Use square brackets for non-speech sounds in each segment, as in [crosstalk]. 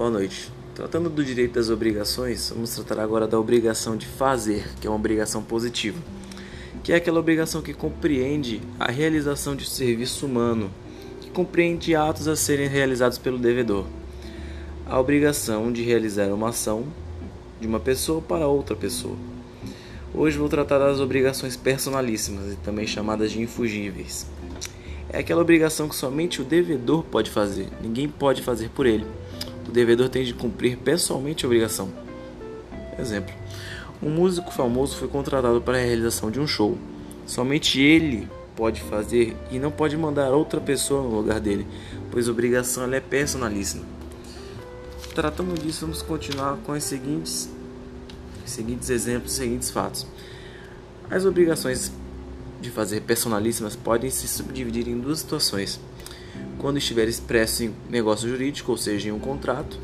Boa noite. Tratando do direito das obrigações, vamos tratar agora da obrigação de fazer, que é uma obrigação positiva, que é aquela obrigação que compreende a realização de serviço humano, que compreende atos a serem realizados pelo devedor. A obrigação de realizar uma ação de uma pessoa para outra pessoa. Hoje vou tratar das obrigações personalíssimas e também chamadas de infugíveis é aquela obrigação que somente o devedor pode fazer, ninguém pode fazer por ele. O devedor tem de cumprir pessoalmente a obrigação. Exemplo: um músico famoso foi contratado para a realização de um show. Somente ele pode fazer e não pode mandar outra pessoa no lugar dele, pois a obrigação é personalíssima. Tratando disso, vamos continuar com os seguintes, os seguintes exemplos, os seguintes fatos. As obrigações de fazer personalíssimas podem se subdividir em duas situações. Quando estiver expresso em negócio jurídico, ou seja, em um contrato,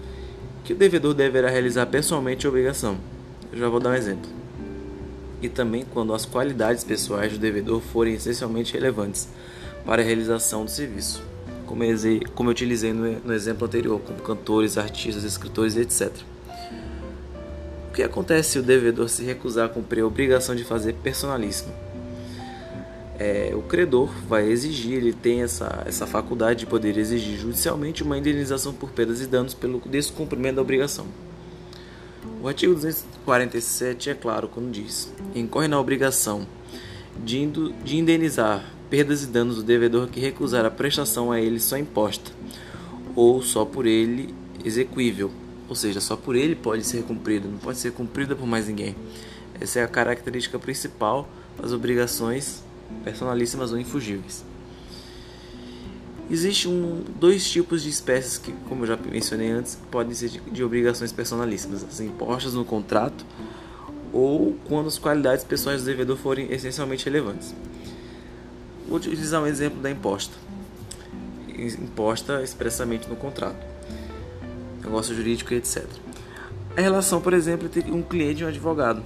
que o devedor deverá realizar pessoalmente a obrigação. Eu já vou dar um exemplo. E também quando as qualidades pessoais do devedor forem essencialmente relevantes para a realização do serviço, como, eu utilizei no exemplo anterior, como cantores, artistas, escritores, etc. O que acontece se o devedor se recusar a cumprir a obrigação de fazer personalíssimo? É, o credor vai exigir, ele tem essa, essa faculdade de poder exigir judicialmente uma indenização por perdas e danos pelo descumprimento da obrigação. O artigo 247 é claro quando diz: incorre na obrigação de, de indenizar perdas e danos do devedor que recusar a prestação a ele só imposta, ou só por ele execuível, ou seja, só por ele pode ser cumprida, não pode ser cumprida por mais ninguém. Essa é a característica principal das obrigações personalíssimas ou infugíveis. Existem um, dois tipos de espécies que, como eu já mencionei antes, podem ser de, de obrigações personalíssimas, as impostas no contrato ou quando as qualidades pessoais do devedor forem essencialmente relevantes. Vou utilizar um exemplo da imposta. Imposta expressamente no contrato, negócio jurídico etc. A relação, por exemplo, entre um cliente e um advogado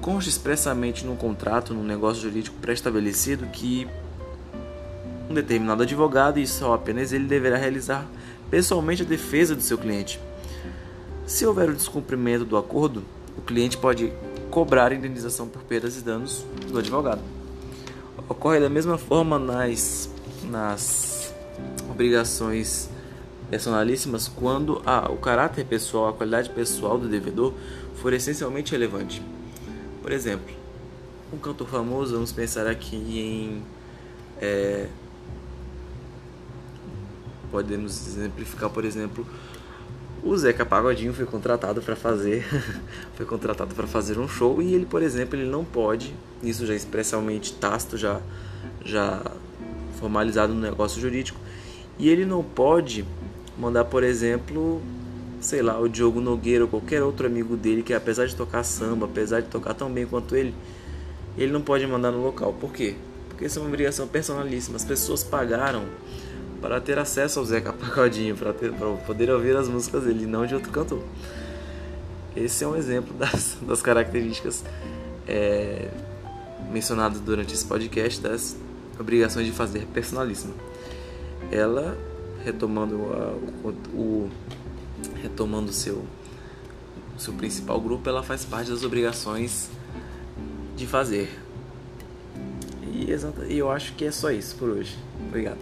consta expressamente no contrato, no negócio jurídico pré-estabelecido, que um determinado advogado, e só apenas ele, deverá realizar pessoalmente a defesa do seu cliente. Se houver o descumprimento do acordo, o cliente pode cobrar indenização por perdas e danos do advogado. Ocorre da mesma forma nas, nas obrigações personalíssimas quando a, o caráter pessoal, a qualidade pessoal do devedor for essencialmente relevante. Por exemplo, um cantor famoso, vamos pensar aqui em. É, podemos exemplificar, por exemplo, o Zeca Pagodinho foi contratado para fazer [laughs] foi contratado para fazer um show e ele, por exemplo, ele não pode, isso já é expressamente tácito, já já formalizado no negócio jurídico, e ele não pode mandar, por exemplo, sei lá, o Diogo Nogueira ou qualquer outro amigo dele que apesar de tocar samba, apesar de tocar tão bem quanto ele, ele não pode mandar no local. Por quê? Porque isso é uma obrigação personalíssima. As pessoas pagaram para ter acesso ao Zeca Pagodinho, para, ter, para poder ouvir as músicas dele, não de outro cantor. Esse é um exemplo [laughs] das, das características é, mencionadas durante esse podcast das obrigações de fazer personalíssima. Ela, retomando a, o, o retomando o seu, seu principal grupo, ela faz parte das obrigações de fazer. E, e eu acho que é só isso por hoje. Obrigado.